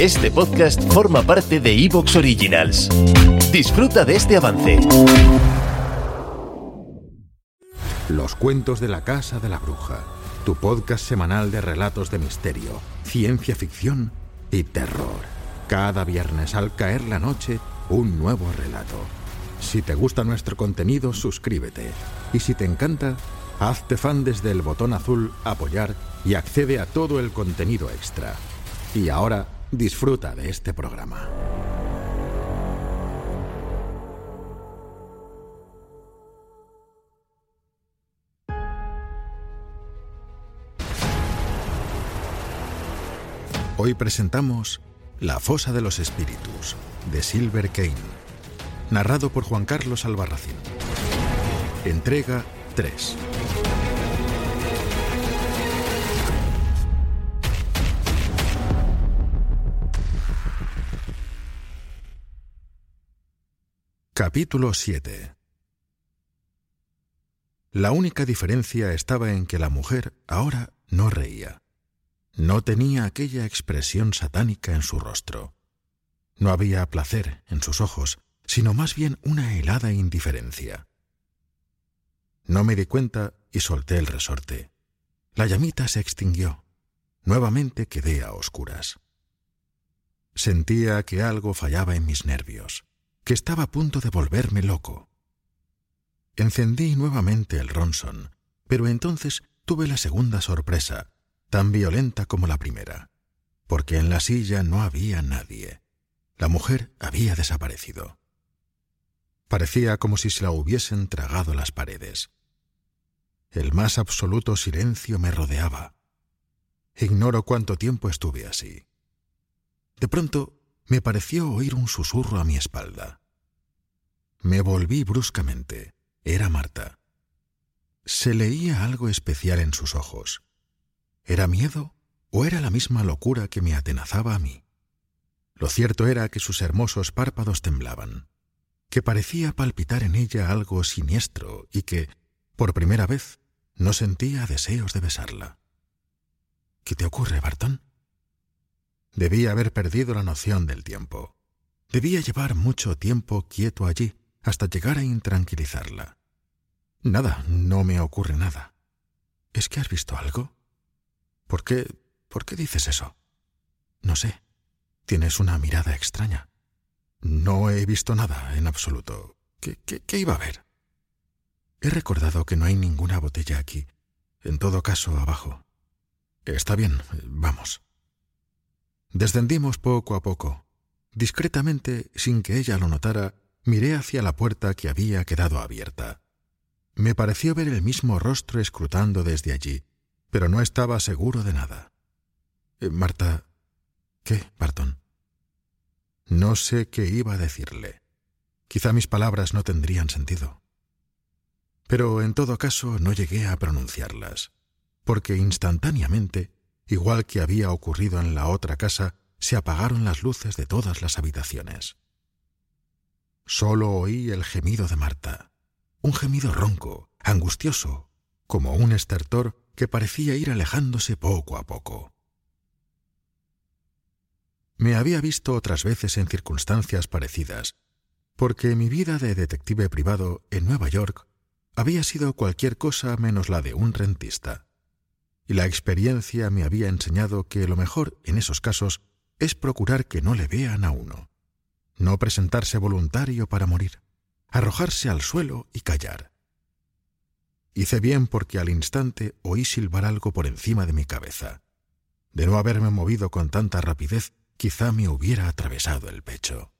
Este podcast forma parte de Evox Originals. Disfruta de este avance. Los cuentos de la Casa de la Bruja, tu podcast semanal de relatos de misterio, ciencia ficción y terror. Cada viernes al caer la noche, un nuevo relato. Si te gusta nuestro contenido, suscríbete. Y si te encanta, hazte fan desde el botón azul Apoyar y accede a todo el contenido extra. Y ahora disfruta de este programa. Hoy presentamos La fosa de los espíritus, de Silver Kane, narrado por Juan Carlos Albarracín. Entrega 3. Capítulo 7 La única diferencia estaba en que la mujer ahora no reía. No tenía aquella expresión satánica en su rostro. No había placer en sus ojos, sino más bien una helada indiferencia. No me di cuenta y solté el resorte. La llamita se extinguió. Nuevamente quedé a oscuras. Sentía que algo fallaba en mis nervios que estaba a punto de volverme loco. Encendí nuevamente el Ronson, pero entonces tuve la segunda sorpresa, tan violenta como la primera, porque en la silla no había nadie. La mujer había desaparecido. Parecía como si se la hubiesen tragado las paredes. El más absoluto silencio me rodeaba. Ignoro cuánto tiempo estuve así. De pronto me pareció oír un susurro a mi espalda. Me volví bruscamente. Era Marta. Se leía algo especial en sus ojos. ¿Era miedo o era la misma locura que me atenazaba a mí? Lo cierto era que sus hermosos párpados temblaban, que parecía palpitar en ella algo siniestro y que, por primera vez, no sentía deseos de besarla. ¿Qué te ocurre, Barton? Debía haber perdido la noción del tiempo. Debía llevar mucho tiempo quieto allí hasta llegar a intranquilizarla. Nada, no me ocurre nada. ¿Es que has visto algo? ¿Por qué? ¿Por qué dices eso? No sé. Tienes una mirada extraña. No he visto nada en absoluto. ¿Qué, qué, qué iba a ver? He recordado que no hay ninguna botella aquí. En todo caso, abajo. Está bien, vamos. Descendimos poco a poco. Discretamente, sin que ella lo notara, miré hacia la puerta que había quedado abierta. Me pareció ver el mismo rostro escrutando desde allí, pero no estaba seguro de nada. Eh, Marta. ¿Qué, Barton? No sé qué iba a decirle. Quizá mis palabras no tendrían sentido. Pero en todo caso no llegué a pronunciarlas, porque instantáneamente igual que había ocurrido en la otra casa, se apagaron las luces de todas las habitaciones. Solo oí el gemido de Marta, un gemido ronco, angustioso, como un estertor que parecía ir alejándose poco a poco. Me había visto otras veces en circunstancias parecidas, porque mi vida de detective privado en Nueva York había sido cualquier cosa menos la de un rentista y la experiencia me había enseñado que lo mejor en esos casos es procurar que no le vean a uno, no presentarse voluntario para morir, arrojarse al suelo y callar. Hice bien porque al instante oí silbar algo por encima de mi cabeza. De no haberme movido con tanta rapidez, quizá me hubiera atravesado el pecho.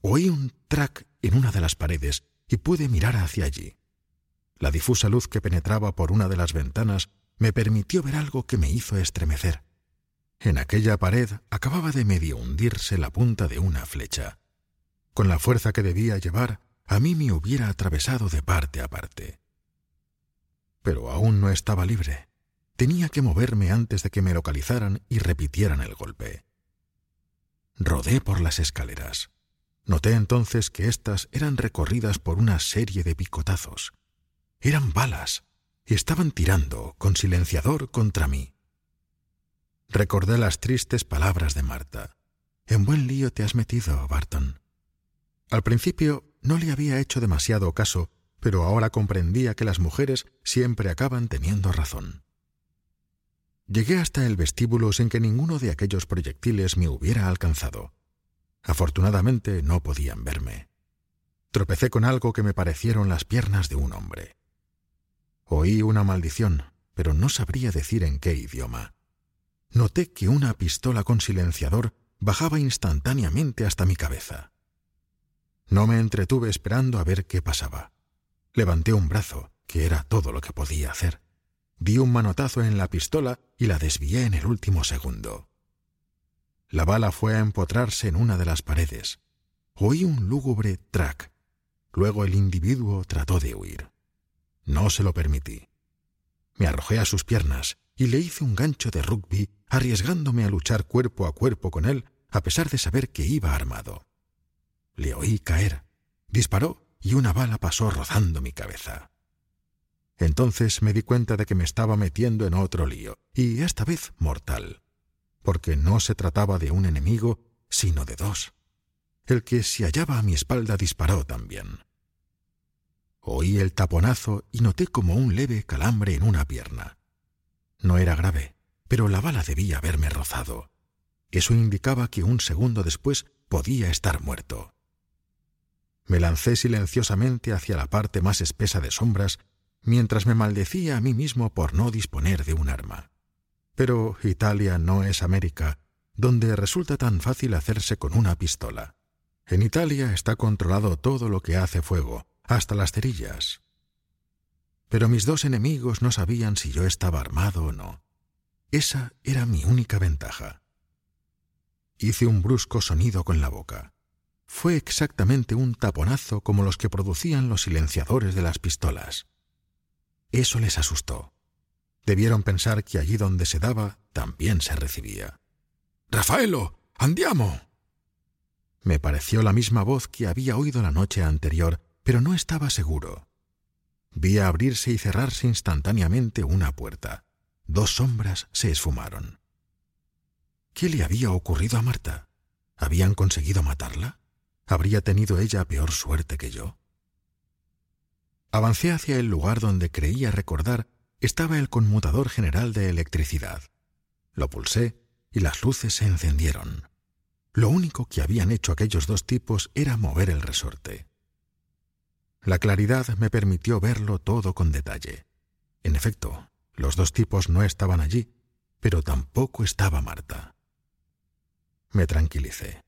Oí un trac en una de las paredes y pude mirar hacia allí. La difusa luz que penetraba por una de las ventanas me permitió ver algo que me hizo estremecer. En aquella pared acababa de medio hundirse la punta de una flecha. Con la fuerza que debía llevar, a mí me hubiera atravesado de parte a parte. Pero aún no estaba libre. Tenía que moverme antes de que me localizaran y repitieran el golpe. Rodé por las escaleras. Noté entonces que éstas eran recorridas por una serie de picotazos. Eran balas, estaban tirando con silenciador contra mí. recordé las tristes palabras de Marta. En buen lío te has metido, Barton. Al principio no le había hecho demasiado caso, pero ahora comprendía que las mujeres siempre acaban teniendo razón. Llegué hasta el vestíbulo sin que ninguno de aquellos proyectiles me hubiera alcanzado. Afortunadamente no podían verme. Tropecé con algo que me parecieron las piernas de un hombre. Oí una maldición, pero no sabría decir en qué idioma. Noté que una pistola con silenciador bajaba instantáneamente hasta mi cabeza. No me entretuve esperando a ver qué pasaba. Levanté un brazo, que era todo lo que podía hacer. Di un manotazo en la pistola y la desvié en el último segundo. La bala fue a empotrarse en una de las paredes. Oí un lúgubre track. Luego el individuo trató de huir. No se lo permití. Me arrojé a sus piernas y le hice un gancho de rugby, arriesgándome a luchar cuerpo a cuerpo con él, a pesar de saber que iba armado. Le oí caer. Disparó y una bala pasó rozando mi cabeza. Entonces me di cuenta de que me estaba metiendo en otro lío, y esta vez mortal, porque no se trataba de un enemigo, sino de dos. El que se hallaba a mi espalda disparó también. Oí el taponazo y noté como un leve calambre en una pierna. No era grave, pero la bala debía haberme rozado. Eso indicaba que un segundo después podía estar muerto. Me lancé silenciosamente hacia la parte más espesa de sombras mientras me maldecía a mí mismo por no disponer de un arma. Pero Italia no es América, donde resulta tan fácil hacerse con una pistola. En Italia está controlado todo lo que hace fuego, hasta las cerillas. Pero mis dos enemigos no sabían si yo estaba armado o no. Esa era mi única ventaja. Hice un brusco sonido con la boca. Fue exactamente un taponazo como los que producían los silenciadores de las pistolas. Eso les asustó. Debieron pensar que allí donde se daba también se recibía. Rafaelo, andiamo. Me pareció la misma voz que había oído la noche anterior, pero no estaba seguro. Vi abrirse y cerrarse instantáneamente una puerta. Dos sombras se esfumaron. ¿Qué le había ocurrido a Marta? ¿Habían conseguido matarla? ¿Habría tenido ella peor suerte que yo? Avancé hacia el lugar donde creía recordar estaba el conmutador general de electricidad. Lo pulsé y las luces se encendieron. Lo único que habían hecho aquellos dos tipos era mover el resorte. La claridad me permitió verlo todo con detalle. En efecto, los dos tipos no estaban allí, pero tampoco estaba Marta. Me tranquilicé.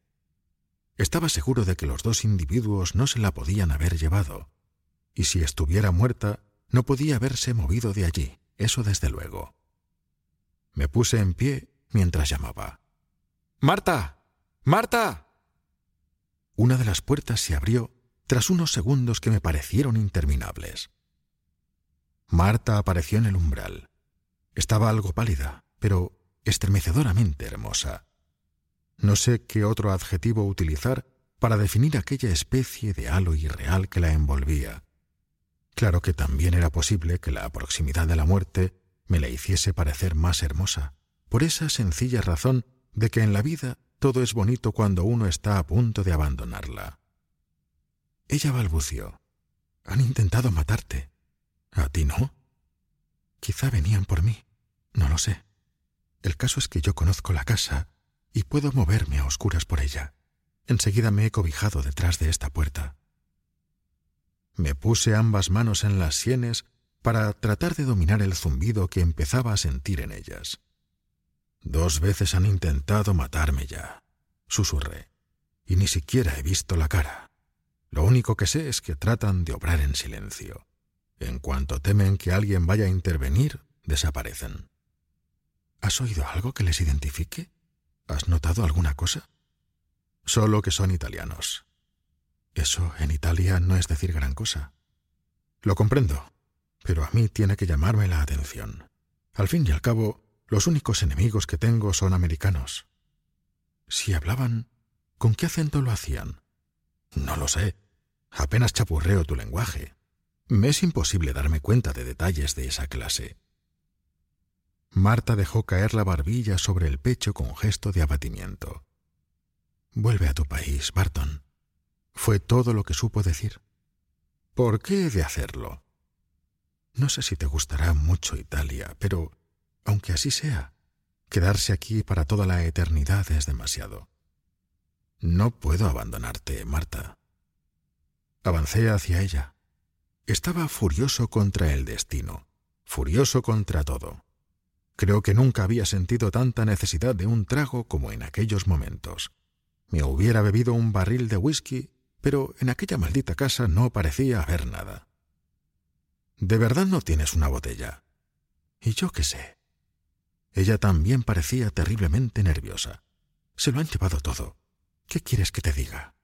Estaba seguro de que los dos individuos no se la podían haber llevado y si estuviera muerta, no podía haberse movido de allí, eso desde luego. Me puse en pie mientras llamaba. Marta. Marta. Una de las puertas se abrió tras unos segundos que me parecieron interminables. Marta apareció en el umbral. Estaba algo pálida, pero estremecedoramente hermosa. No sé qué otro adjetivo utilizar para definir aquella especie de halo irreal que la envolvía, Claro que también era posible que la proximidad de la muerte me la hiciese parecer más hermosa, por esa sencilla razón de que en la vida todo es bonito cuando uno está a punto de abandonarla. Ella balbució. Han intentado matarte. ¿A ti no? Quizá venían por mí. No lo sé. El caso es que yo conozco la casa y puedo moverme a oscuras por ella. Enseguida me he cobijado detrás de esta puerta. Me puse ambas manos en las sienes para tratar de dominar el zumbido que empezaba a sentir en ellas. Dos veces han intentado matarme ya, susurré, y ni siquiera he visto la cara. Lo único que sé es que tratan de obrar en silencio. En cuanto temen que alguien vaya a intervenir, desaparecen. ¿Has oído algo que les identifique? ¿Has notado alguna cosa? Solo que son italianos. Eso en Italia no es decir gran cosa. Lo comprendo, pero a mí tiene que llamarme la atención. Al fin y al cabo, los únicos enemigos que tengo son americanos. Si hablaban, ¿con qué acento lo hacían? No lo sé. Apenas chapurreo tu lenguaje. Me es imposible darme cuenta de detalles de esa clase. Marta dejó caer la barbilla sobre el pecho con gesto de abatimiento. Vuelve a tu país, Barton. Fue todo lo que supo decir. ¿Por qué he de hacerlo? No sé si te gustará mucho Italia, pero, aunque así sea, quedarse aquí para toda la eternidad es demasiado. No puedo abandonarte, Marta. Avancé hacia ella. Estaba furioso contra el destino, furioso contra todo. Creo que nunca había sentido tanta necesidad de un trago como en aquellos momentos. Me hubiera bebido un barril de whisky, pero en aquella maldita casa no parecía haber nada. ¿De verdad no tienes una botella? Y yo qué sé. Ella también parecía terriblemente nerviosa. Se lo han llevado todo. ¿Qué quieres que te diga?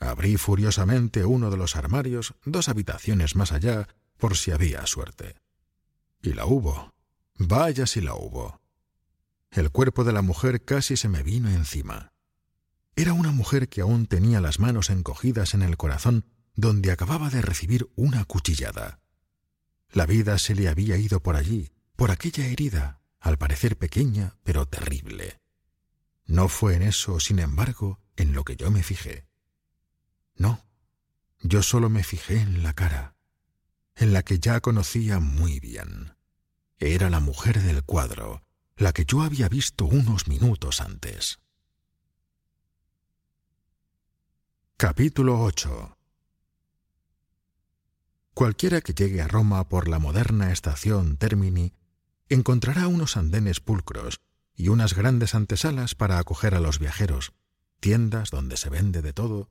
Abrí furiosamente uno de los armarios dos habitaciones más allá por si había suerte. Y la hubo. Vaya si la hubo. El cuerpo de la mujer casi se me vino encima. Era una mujer que aún tenía las manos encogidas en el corazón donde acababa de recibir una cuchillada. La vida se le había ido por allí, por aquella herida, al parecer pequeña, pero terrible. No fue en eso, sin embargo, en lo que yo me fijé. No, yo solo me fijé en la cara, en la que ya conocía muy bien. Era la mujer del cuadro, la que yo había visto unos minutos antes. Capítulo 8 Cualquiera que llegue a Roma por la moderna estación Termini encontrará unos andenes pulcros y unas grandes antesalas para acoger a los viajeros, tiendas donde se vende de todo,